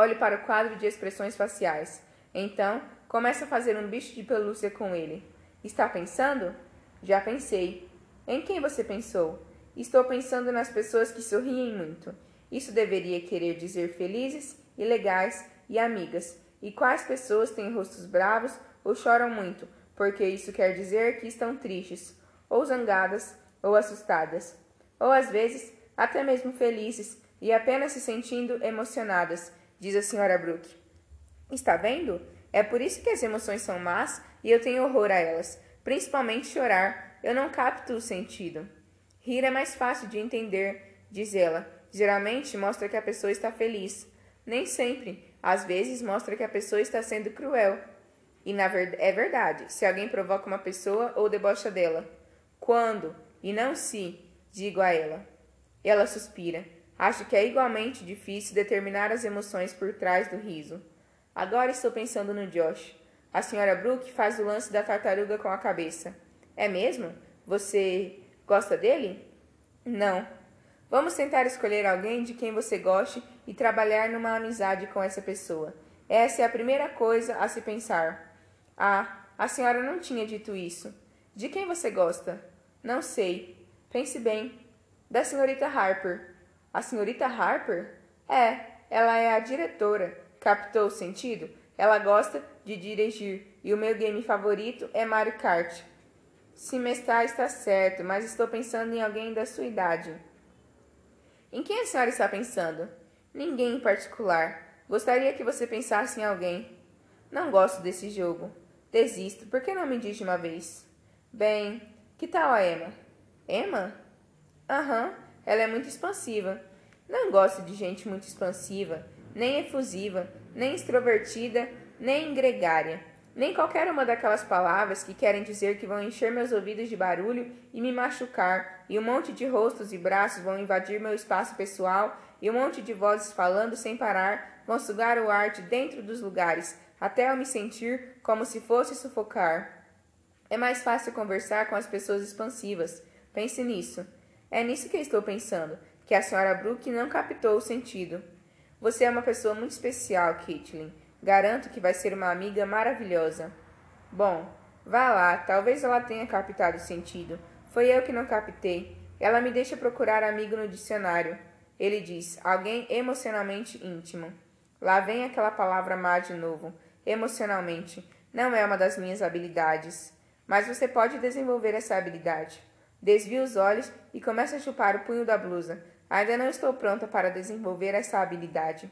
Olhe para o quadro de expressões faciais. Então, começa a fazer um bicho de pelúcia com ele. Está pensando? Já pensei. Em quem você pensou? Estou pensando nas pessoas que sorriem muito. Isso deveria querer dizer felizes e legais e amigas. E quais pessoas têm rostos bravos ou choram muito, porque isso quer dizer que estão tristes, ou zangadas, ou assustadas, ou às vezes até mesmo felizes e apenas se sentindo emocionadas, diz a senhora Brooke. Está vendo? É por isso que as emoções são más e eu tenho horror a elas, principalmente chorar. Eu não capto o sentido. Rir é mais fácil de entender, diz ela. Geralmente mostra que a pessoa está feliz. Nem sempre. Às vezes mostra que a pessoa está sendo cruel. E na ver é verdade, se alguém provoca uma pessoa ou debocha dela. Quando, e não se, digo a ela. Ela suspira. Acho que é igualmente difícil determinar as emoções por trás do riso. Agora estou pensando no Josh. A senhora Brooke faz o lance da tartaruga com a cabeça. É mesmo? Você gosta dele? Não. Vamos tentar escolher alguém de quem você goste e trabalhar numa amizade com essa pessoa. Essa é a primeira coisa a se pensar. Ah, a senhora não tinha dito isso. De quem você gosta? Não sei. Pense bem. Da senhorita Harper. A senhorita Harper? É, ela é a diretora. Captou o sentido? Ela gosta de dirigir e o meu game favorito é Mario Kart. Semestral está certo, mas estou pensando em alguém da sua idade. Em quem a senhora está pensando? Ninguém em particular. Gostaria que você pensasse em alguém. Não gosto desse jogo. Desisto. Por que não me diz de uma vez? Bem, que tal a Emma? Emma? Aham, ela é muito expansiva. Não gosto de gente muito expansiva, nem efusiva, nem extrovertida, nem gregária, nem qualquer uma daquelas palavras que querem dizer que vão encher meus ouvidos de barulho e me machucar, e um monte de rostos e braços vão invadir meu espaço pessoal, e um monte de vozes falando sem parar vão sugar o ar de dentro dos lugares, até eu me sentir como se fosse sufocar. É mais fácil conversar com as pessoas expansivas. Pense nisso. É nisso que estou pensando, que a senhora Brooke não captou o sentido. Você é uma pessoa muito especial, Caitlin. Garanto que vai ser uma amiga maravilhosa. Bom, vá lá, talvez ela tenha captado o sentido. Foi eu que não captei. Ela me deixa procurar amigo no dicionário. Ele diz: alguém emocionalmente íntimo. Lá vem aquela palavra má de novo. Emocionalmente. Não é uma das minhas habilidades. Mas você pode desenvolver essa habilidade. Desvia os olhos e começa a chupar o punho da blusa. Ainda não estou pronta para desenvolver essa habilidade.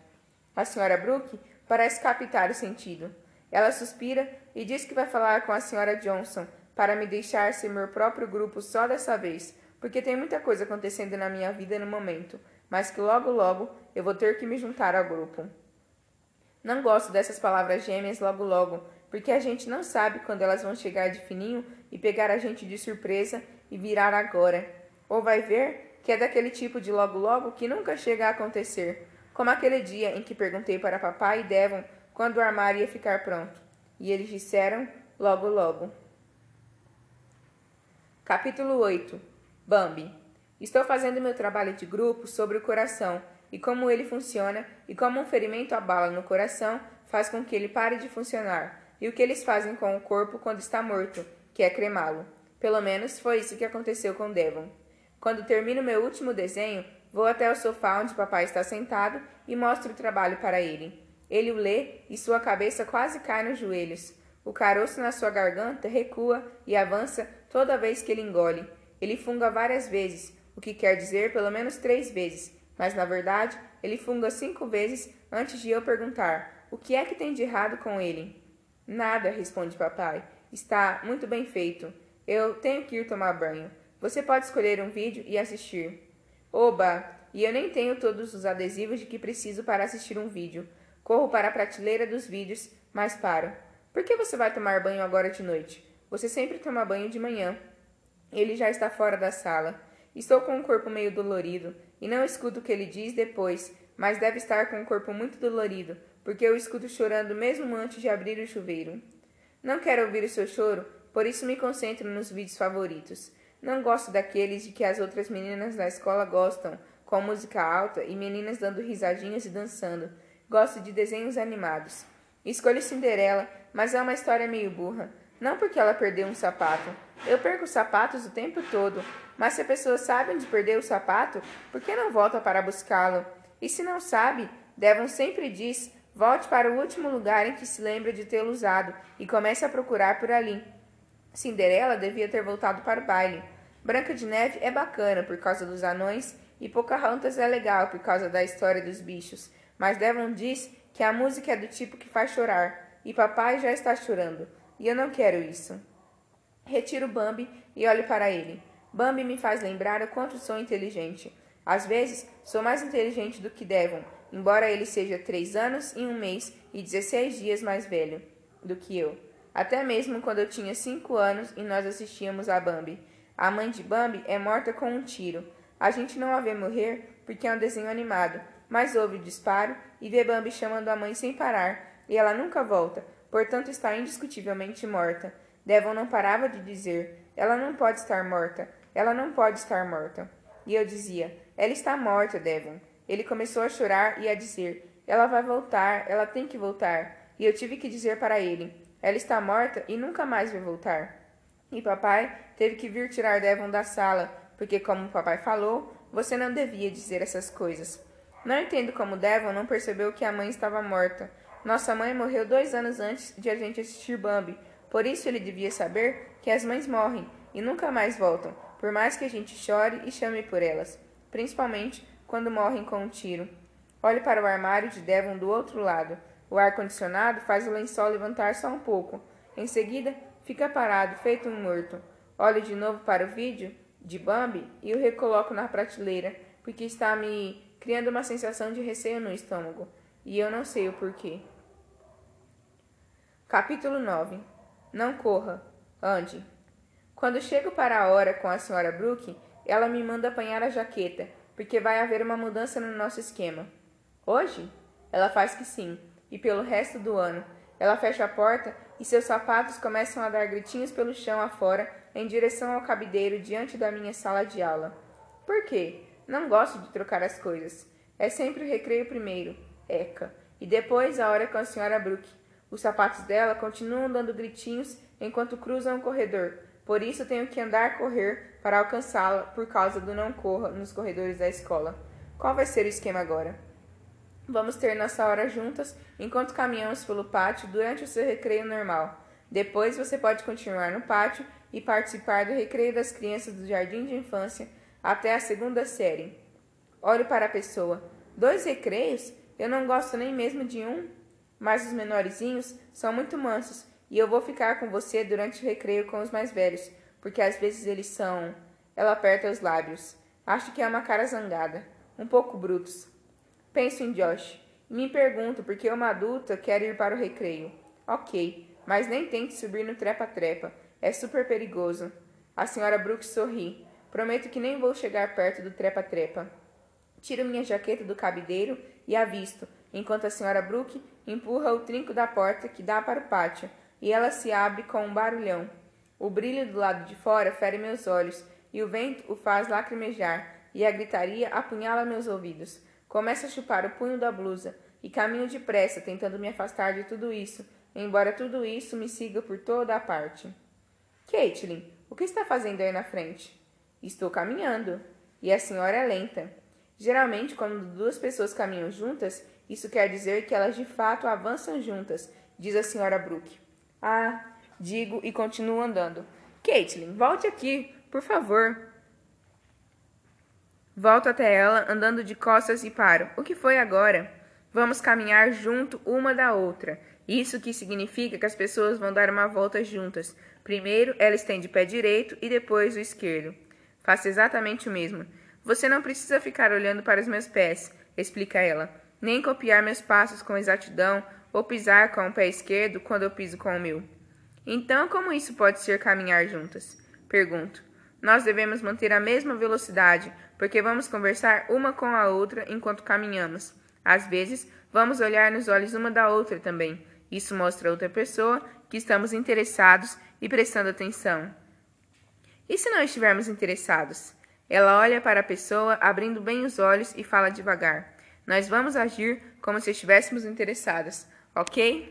A senhora Brooke parece captar o sentido. Ela suspira e diz que vai falar com a senhora Johnson para me deixar ser meu próprio grupo só dessa vez, porque tem muita coisa acontecendo na minha vida no momento, mas que logo logo eu vou ter que me juntar ao grupo. Não gosto dessas palavras gêmeas logo logo, porque a gente não sabe quando elas vão chegar de fininho e pegar a gente de surpresa e virar agora. Ou vai ver que é daquele tipo de logo logo que nunca chega a acontecer, como aquele dia em que perguntei para papai e Devon quando o armário ia ficar pronto. E eles disseram logo logo. Capítulo 8 Bambi Estou fazendo meu trabalho de grupo sobre o coração e como ele funciona e como um ferimento à bala no coração faz com que ele pare de funcionar e o que eles fazem com o corpo quando está morto, que é cremá-lo. Pelo menos foi isso que aconteceu com Devon. Quando termino meu último desenho, vou até o sofá onde papai está sentado e mostro o trabalho para ele. Ele o lê e sua cabeça quase cai nos joelhos. O caroço na sua garganta recua e avança toda vez que ele engole. Ele funga várias vezes, o que quer dizer pelo menos três vezes, mas na verdade ele funga cinco vezes antes de eu perguntar: o que é que tem de errado com ele? Nada, responde papai. Está muito bem feito. Eu tenho que ir tomar banho. Você pode escolher um vídeo e assistir. Oba! e eu nem tenho todos os adesivos de que preciso para assistir um vídeo. Corro para a prateleira dos vídeos, mas paro. Por que você vai tomar banho agora de noite? Você sempre toma banho de manhã. Ele já está fora da sala. Estou com o corpo meio dolorido e não escuto o que ele diz depois, mas deve estar com o corpo muito dolorido, porque eu escuto chorando mesmo antes de abrir o chuveiro. Não quero ouvir o seu choro, por isso me concentro nos vídeos favoritos. Não gosto daqueles de que as outras meninas da escola gostam, com música alta e meninas dando risadinhas e dançando. Gosto de desenhos animados. Escolho Cinderela, mas é uma história meio burra. Não porque ela perdeu um sapato. Eu perco sapatos o tempo todo, mas se a pessoa sabe onde perdeu o sapato, por que não volta para buscá-lo? E se não sabe, Devon sempre diz: volte para o último lugar em que se lembra de tê-lo usado e comece a procurar por ali. Cinderela devia ter voltado para o baile. Branca de Neve é bacana por causa dos anões e Pocahontas é legal por causa da história dos bichos, mas Devon diz que a música é do tipo que faz chorar e papai já está chorando. E eu não quero isso. Retiro Bambi e olho para ele. Bambi me faz lembrar o quanto sou inteligente. Às vezes, sou mais inteligente do que Devon, embora ele seja três anos e um mês e dezesseis dias mais velho do que eu. Até mesmo quando eu tinha cinco anos e nós assistíamos a Bambi. A mãe de Bambi é morta com um tiro. A gente não a vê morrer porque é um desenho animado, mas ouve o disparo e vê Bambi chamando a mãe sem parar, e ela nunca volta, portanto está indiscutivelmente morta. Devon não parava de dizer: Ela não pode estar morta, ela não pode estar morta. E eu dizia: Ela está morta, Devon. Ele começou a chorar e a dizer: Ela vai voltar, ela tem que voltar. E eu tive que dizer para ele: Ela está morta e nunca mais vai voltar. E papai teve que vir tirar Devon da sala, porque, como papai falou, você não devia dizer essas coisas. Não entendo como Devon não percebeu que a mãe estava morta. Nossa mãe morreu dois anos antes de a gente assistir Bambi. Por isso ele devia saber que as mães morrem e nunca mais voltam, por mais que a gente chore e chame por elas, principalmente quando morrem com um tiro. Olhe para o armário de Devon do outro lado. O ar-condicionado faz o lençol levantar só um pouco. Em seguida, fica parado, feito um morto. Olho de novo para o vídeo de Bambi e o recoloco na prateleira, porque está me criando uma sensação de receio no estômago, e eu não sei o porquê. Capítulo 9 Não corra, ande. Quando chego para a hora com a senhora Brooke, ela me manda apanhar a jaqueta, porque vai haver uma mudança no nosso esquema. Hoje? Ela faz que sim, e pelo resto do ano. Ela fecha a porta e seus sapatos começam a dar gritinhos pelo chão afora em direção ao cabideiro diante da minha sala de aula. Por quê? Não gosto de trocar as coisas. É sempre o recreio primeiro, Eca, e depois a hora com a senhora Brooke. Os sapatos dela continuam dando gritinhos enquanto cruzam o corredor, por isso tenho que andar correr para alcançá-la por causa do não corra nos corredores da escola. Qual vai ser o esquema agora? Vamos ter nossa hora juntas enquanto caminhamos pelo pátio durante o seu recreio normal. Depois você pode continuar no pátio e participar do recreio das crianças do jardim de infância até a segunda série. Olho para a pessoa. Dois recreios? Eu não gosto nem mesmo de um. Mas os menorzinhos são muito mansos e eu vou ficar com você durante o recreio com os mais velhos, porque às vezes eles são. Ela aperta os lábios. Acho que é uma cara zangada. Um pouco brutos. Penso em Josh. Me pergunto por que uma adulta quer ir para o recreio. Ok, mas nem tente subir no trepa-trepa. É super perigoso. A senhora Brooks sorri. Prometo que nem vou chegar perto do trepa-trepa. Tiro minha jaqueta do cabideiro e avisto, enquanto a senhora Brooke empurra o trinco da porta que dá para o pátio, e ela se abre com um barulhão. O brilho do lado de fora fere meus olhos, e o vento o faz lacrimejar, e a gritaria apunhala meus ouvidos. Começo a chupar o punho da blusa, e caminho depressa, tentando me afastar de tudo isso, embora tudo isso me siga por toda a parte. Caitlin, o que está fazendo aí na frente? Estou caminhando. E a senhora é lenta. Geralmente, quando duas pessoas caminham juntas, isso quer dizer que elas de fato avançam juntas, diz a senhora Brooke. Ah, digo e continuo andando. Caitlin, volte aqui, por favor. Volto até ela, andando de costas e paro. O que foi agora? Vamos caminhar junto uma da outra. Isso que significa que as pessoas vão dar uma volta juntas. Primeiro ela estende o pé direito e depois o esquerdo. Faça exatamente o mesmo. Você não precisa ficar olhando para os meus pés, explica ela, nem copiar meus passos com exatidão ou pisar com o pé esquerdo quando eu piso com o meu. Então, como isso pode ser caminhar juntas? Pergunto. Nós devemos manter a mesma velocidade, porque vamos conversar uma com a outra enquanto caminhamos. Às vezes, vamos olhar nos olhos uma da outra também. Isso mostra a outra pessoa que estamos interessados e prestando atenção. E se não estivermos interessados? Ela olha para a pessoa, abrindo bem os olhos e fala devagar. Nós vamos agir como se estivéssemos interessadas, ok?